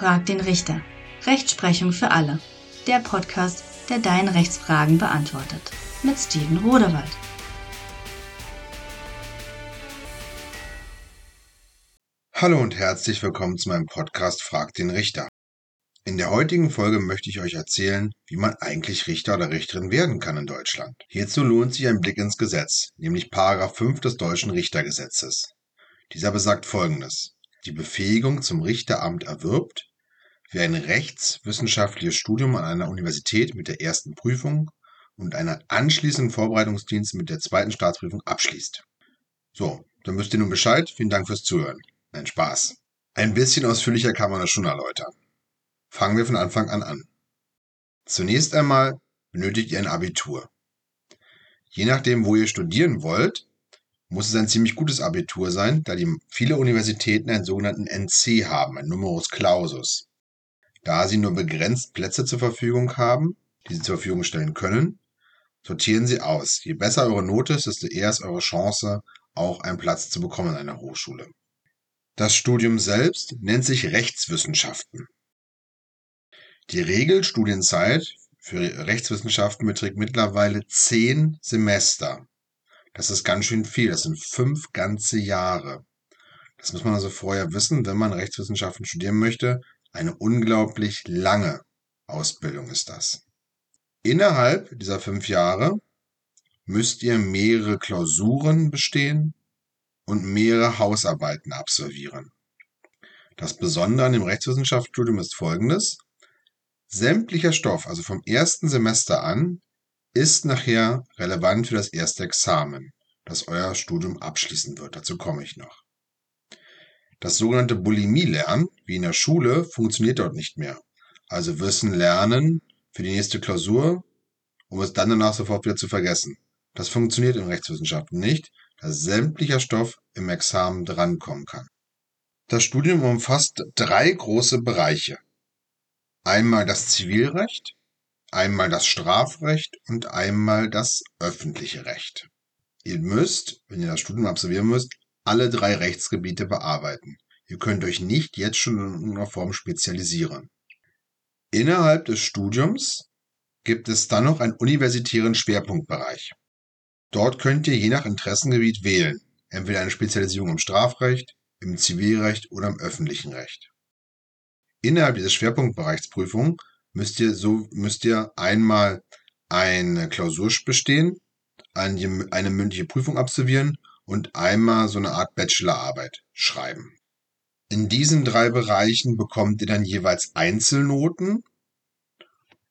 Frag den Richter. Rechtsprechung für alle. Der Podcast, der deine Rechtsfragen beantwortet. Mit Steven Rodewald. Hallo und herzlich willkommen zu meinem Podcast Frag den Richter. In der heutigen Folge möchte ich euch erzählen, wie man eigentlich Richter oder Richterin werden kann in Deutschland. Hierzu lohnt sich ein Blick ins Gesetz, nämlich Paragraph 5 des deutschen Richtergesetzes. Dieser besagt folgendes. Die Befähigung zum Richteramt erwirbt, wer ein rechtswissenschaftliches Studium an einer Universität mit der ersten Prüfung und einer anschließenden Vorbereitungsdienst mit der zweiten Staatsprüfung abschließt. So, dann wisst ihr nun Bescheid. Vielen Dank fürs Zuhören. Nein, Spaß. Ein bisschen ausführlicher kann man das schon erläutern. Fangen wir von Anfang an an. Zunächst einmal benötigt ihr ein Abitur. Je nachdem, wo ihr studieren wollt, muss es ein ziemlich gutes Abitur sein, da die viele Universitäten einen sogenannten NC haben, ein Numerus Clausus. Da sie nur begrenzt Plätze zur Verfügung haben, die sie zur Verfügung stellen können, sortieren sie aus. Je besser eure Note ist, desto eher ist eure Chance, auch einen Platz zu bekommen in einer Hochschule. Das Studium selbst nennt sich Rechtswissenschaften. Die Regelstudienzeit für Rechtswissenschaften beträgt mittlerweile zehn Semester. Das ist ganz schön viel. Das sind fünf ganze Jahre. Das muss man also vorher wissen, wenn man Rechtswissenschaften studieren möchte. Eine unglaublich lange Ausbildung ist das. Innerhalb dieser fünf Jahre müsst ihr mehrere Klausuren bestehen und mehrere Hausarbeiten absolvieren. Das Besondere an dem Rechtswissenschaftsstudium ist folgendes. Sämtlicher Stoff, also vom ersten Semester an, ist nachher relevant für das erste Examen, das euer Studium abschließen wird. Dazu komme ich noch. Das sogenannte Bulimie-Lernen, wie in der Schule, funktioniert dort nicht mehr. Also Wissen lernen für die nächste Klausur, um es dann danach sofort wieder zu vergessen. Das funktioniert in Rechtswissenschaften nicht, da sämtlicher Stoff im Examen drankommen kann. Das Studium umfasst drei große Bereiche. Einmal das Zivilrecht, einmal das Strafrecht und einmal das öffentliche Recht. Ihr müsst, wenn ihr das Studium absolvieren müsst, alle drei Rechtsgebiete bearbeiten. Ihr könnt euch nicht jetzt schon in irgendeiner Form spezialisieren. Innerhalb des Studiums gibt es dann noch einen universitären Schwerpunktbereich. Dort könnt ihr je nach Interessengebiet wählen, entweder eine Spezialisierung im Strafrecht, im Zivilrecht oder im öffentlichen Recht. Innerhalb dieses Schwerpunktbereichs Prüfung müsst ihr so müsst ihr einmal eine Klausur bestehen, eine mündliche Prüfung absolvieren und einmal so eine Art Bachelorarbeit schreiben. In diesen drei Bereichen bekommt ihr dann jeweils Einzelnoten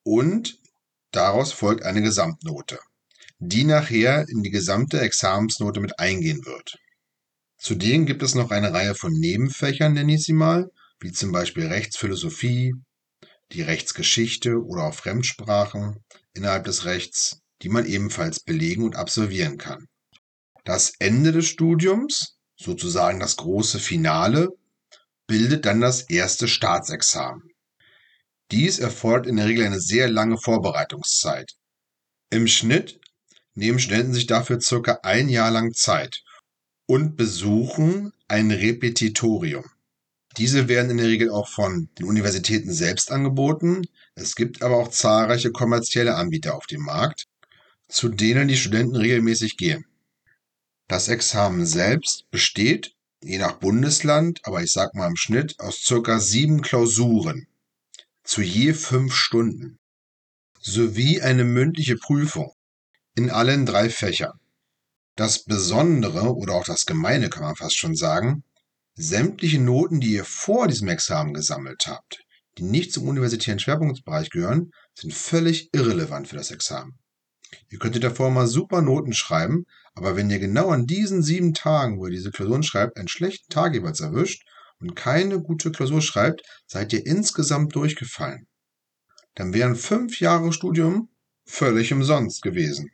und daraus folgt eine Gesamtnote, die nachher in die gesamte Examensnote mit eingehen wird. Zudem gibt es noch eine Reihe von Nebenfächern, nenne ich sie mal, wie zum Beispiel Rechtsphilosophie, die Rechtsgeschichte oder auch Fremdsprachen innerhalb des Rechts, die man ebenfalls belegen und absolvieren kann. Das Ende des Studiums, sozusagen das große Finale, bildet dann das erste Staatsexamen. Dies erfordert in der Regel eine sehr lange Vorbereitungszeit. Im Schnitt nehmen Studenten sich dafür circa ein Jahr lang Zeit und besuchen ein Repetitorium. Diese werden in der Regel auch von den Universitäten selbst angeboten. Es gibt aber auch zahlreiche kommerzielle Anbieter auf dem Markt, zu denen die Studenten regelmäßig gehen. Das Examen selbst besteht, je nach Bundesland, aber ich sag mal im Schnitt, aus circa sieben Klausuren zu je fünf Stunden sowie eine mündliche Prüfung in allen drei Fächern. Das Besondere oder auch das Gemeine kann man fast schon sagen, sämtliche Noten, die ihr vor diesem Examen gesammelt habt, die nicht zum universitären Schwerpunktbereich gehören, sind völlig irrelevant für das Examen. Ihr könntet davor mal super Noten schreiben, aber wenn ihr genau an diesen sieben Tagen, wo ihr diese Klausuren schreibt, einen schlechten Tag jeweils erwischt und keine gute Klausur schreibt, seid ihr insgesamt durchgefallen. Dann wären fünf Jahre Studium völlig umsonst gewesen.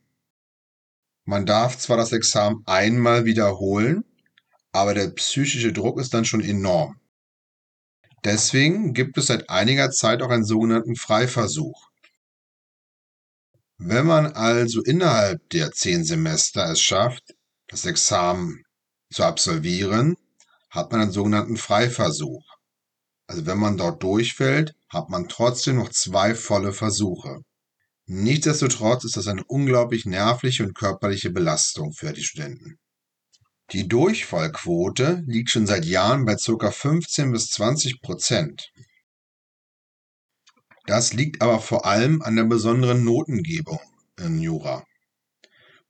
Man darf zwar das Examen einmal wiederholen, aber der psychische Druck ist dann schon enorm. Deswegen gibt es seit einiger Zeit auch einen sogenannten Freiversuch. Wenn man also innerhalb der zehn Semester es schafft, das Examen zu absolvieren, hat man einen sogenannten Freiversuch. Also wenn man dort durchfällt, hat man trotzdem noch zwei volle Versuche. Nichtsdestotrotz ist das eine unglaublich nervliche und körperliche Belastung für die Studenten. Die Durchfallquote liegt schon seit Jahren bei ca. 15 bis 20 Prozent. Das liegt aber vor allem an der besonderen Notengebung in Jura.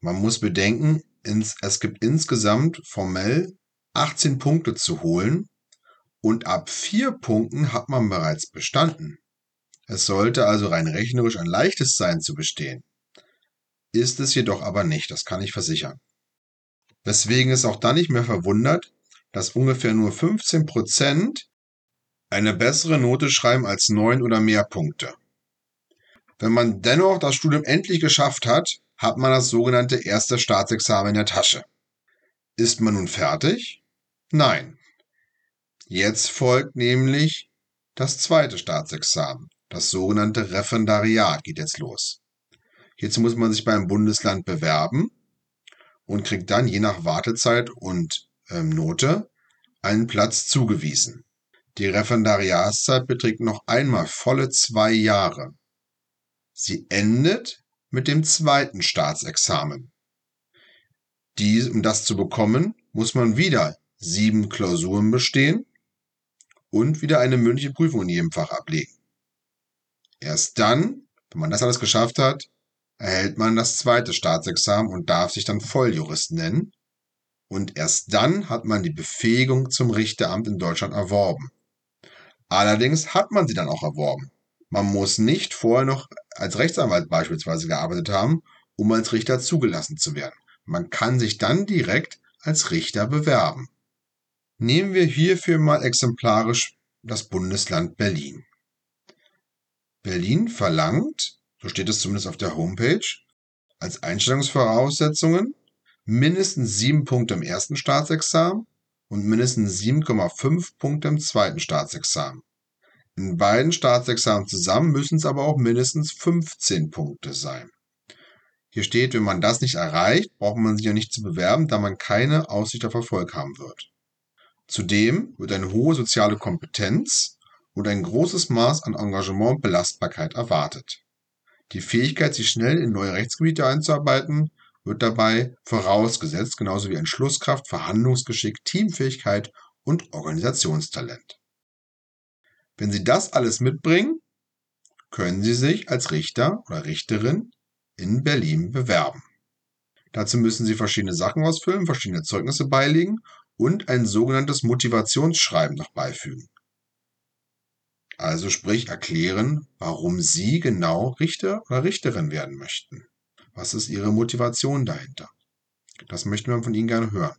Man muss bedenken, es gibt insgesamt formell 18 Punkte zu holen und ab vier Punkten hat man bereits bestanden. Es sollte also rein rechnerisch ein leichtes sein zu bestehen. Ist es jedoch aber nicht, das kann ich versichern. Deswegen ist auch dann nicht mehr verwundert, dass ungefähr nur 15 Prozent eine bessere Note schreiben als neun oder mehr Punkte. Wenn man dennoch das Studium endlich geschafft hat, hat man das sogenannte erste Staatsexamen in der Tasche. Ist man nun fertig? Nein. Jetzt folgt nämlich das zweite Staatsexamen. Das sogenannte Referendariat geht jetzt los. Hierzu muss man sich beim Bundesland bewerben und kriegt dann je nach Wartezeit und ähm, Note einen Platz zugewiesen. Die Referendariatszeit beträgt noch einmal volle zwei Jahre. Sie endet mit dem zweiten Staatsexamen. Dies, um das zu bekommen, muss man wieder sieben Klausuren bestehen und wieder eine mündliche Prüfung in jedem Fach ablegen. Erst dann, wenn man das alles geschafft hat, erhält man das zweite Staatsexamen und darf sich dann Volljurist nennen. Und erst dann hat man die Befähigung zum Richteramt in Deutschland erworben. Allerdings hat man sie dann auch erworben. Man muss nicht vorher noch als Rechtsanwalt beispielsweise gearbeitet haben, um als Richter zugelassen zu werden. Man kann sich dann direkt als Richter bewerben. Nehmen wir hierfür mal exemplarisch das Bundesland Berlin. Berlin verlangt, so steht es zumindest auf der Homepage, als Einstellungsvoraussetzungen mindestens sieben Punkte im ersten Staatsexamen und mindestens 7,5 Punkte im zweiten Staatsexamen. In beiden Staatsexamen zusammen müssen es aber auch mindestens 15 Punkte sein. Hier steht, wenn man das nicht erreicht, braucht man sich ja nicht zu bewerben, da man keine Aussicht auf Erfolg haben wird. Zudem wird eine hohe soziale Kompetenz und ein großes Maß an Engagement und Belastbarkeit erwartet. Die Fähigkeit, sich schnell in neue Rechtsgebiete einzuarbeiten, wird dabei vorausgesetzt, genauso wie Entschlusskraft, Verhandlungsgeschick, Teamfähigkeit und Organisationstalent. Wenn Sie das alles mitbringen, können Sie sich als Richter oder Richterin in Berlin bewerben. Dazu müssen Sie verschiedene Sachen ausfüllen, verschiedene Zeugnisse beilegen und ein sogenanntes Motivationsschreiben noch beifügen. Also sprich erklären, warum Sie genau Richter oder Richterin werden möchten. Was ist Ihre Motivation dahinter? Das möchten wir von Ihnen gerne hören.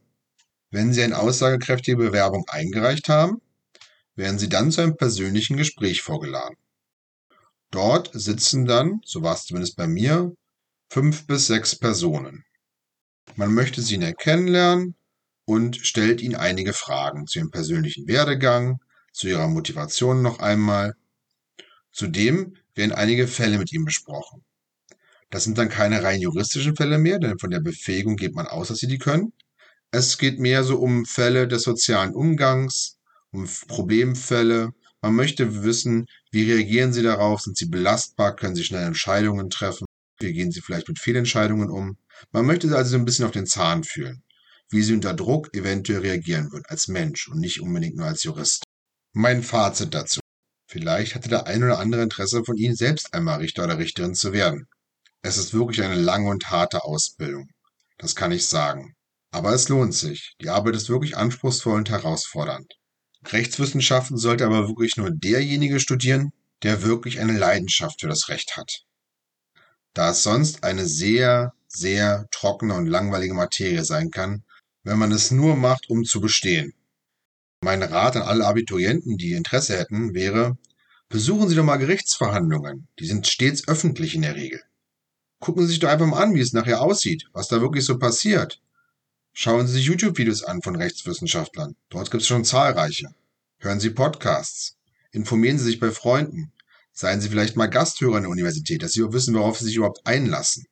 Wenn Sie eine aussagekräftige Bewerbung eingereicht haben, werden Sie dann zu einem persönlichen Gespräch vorgeladen. Dort sitzen dann, so war es zumindest bei mir, fünf bis sechs Personen. Man möchte sie näher kennenlernen und stellt ihnen einige Fragen zu ihrem persönlichen Werdegang, zu ihrer Motivation noch einmal. Zudem werden einige Fälle mit ihm besprochen. Das sind dann keine rein juristischen Fälle mehr, denn von der Befähigung geht man aus, dass sie die können. Es geht mehr so um Fälle des sozialen Umgangs, um Problemfälle. Man möchte wissen, wie reagieren sie darauf? Sind sie belastbar? Können sie schnell Entscheidungen treffen? Wie gehen sie vielleicht mit Fehlentscheidungen um? Man möchte also so ein bisschen auf den Zahn fühlen, wie sie unter Druck eventuell reagieren würden, als Mensch und nicht unbedingt nur als Jurist. Mein Fazit dazu. Vielleicht hatte der ein oder andere Interesse von Ihnen, selbst einmal Richter oder Richterin zu werden. Es ist wirklich eine lange und harte Ausbildung. Das kann ich sagen. Aber es lohnt sich. Die Arbeit ist wirklich anspruchsvoll und herausfordernd. Rechtswissenschaften sollte aber wirklich nur derjenige studieren, der wirklich eine Leidenschaft für das Recht hat. Da es sonst eine sehr, sehr trockene und langweilige Materie sein kann, wenn man es nur macht, um zu bestehen. Mein Rat an alle Abiturienten, die Interesse hätten, wäre, besuchen Sie doch mal Gerichtsverhandlungen. Die sind stets öffentlich in der Regel. Gucken Sie sich doch einfach mal an, wie es nachher aussieht, was da wirklich so passiert. Schauen Sie sich YouTube-Videos an von Rechtswissenschaftlern. Dort gibt es schon zahlreiche. Hören Sie Podcasts. Informieren Sie sich bei Freunden. Seien Sie vielleicht mal Gasthörer an der Universität, dass Sie wissen, worauf Sie sich überhaupt einlassen.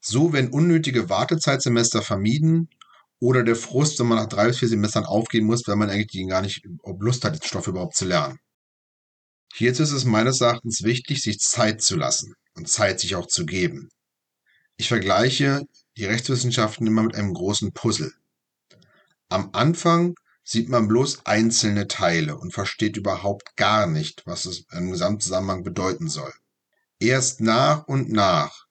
So werden unnötige Wartezeitsemester vermieden oder der Frust, wenn man nach drei bis vier Semestern aufgehen muss, weil man eigentlich gar nicht Lust hat, den Stoff überhaupt zu lernen. Hierzu ist es meines Erachtens wichtig, sich Zeit zu lassen und Zeit sich auch zu geben. Ich vergleiche die Rechtswissenschaften immer mit einem großen Puzzle. Am Anfang sieht man bloß einzelne Teile und versteht überhaupt gar nicht, was es im Gesamtzusammenhang bedeuten soll. Erst nach und nach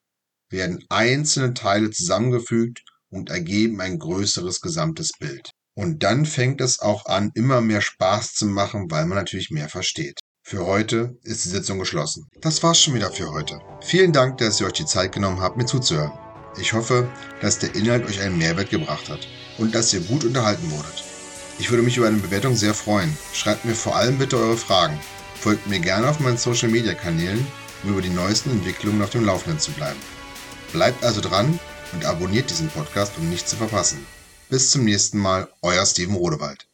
werden einzelne Teile zusammengefügt und ergeben ein größeres gesamtes Bild. Und dann fängt es auch an, immer mehr Spaß zu machen, weil man natürlich mehr versteht. Für heute ist die Sitzung geschlossen. Das war's schon wieder für heute. Vielen Dank, dass ihr euch die Zeit genommen habt, mir zuzuhören. Ich hoffe, dass der Inhalt euch einen Mehrwert gebracht hat und dass ihr gut unterhalten wurdet. Ich würde mich über eine Bewertung sehr freuen. Schreibt mir vor allem bitte eure Fragen. Folgt mir gerne auf meinen Social Media Kanälen, um über die neuesten Entwicklungen auf dem Laufenden zu bleiben. Bleibt also dran und abonniert diesen Podcast, um nichts zu verpassen. Bis zum nächsten Mal, euer Steven Rodewald.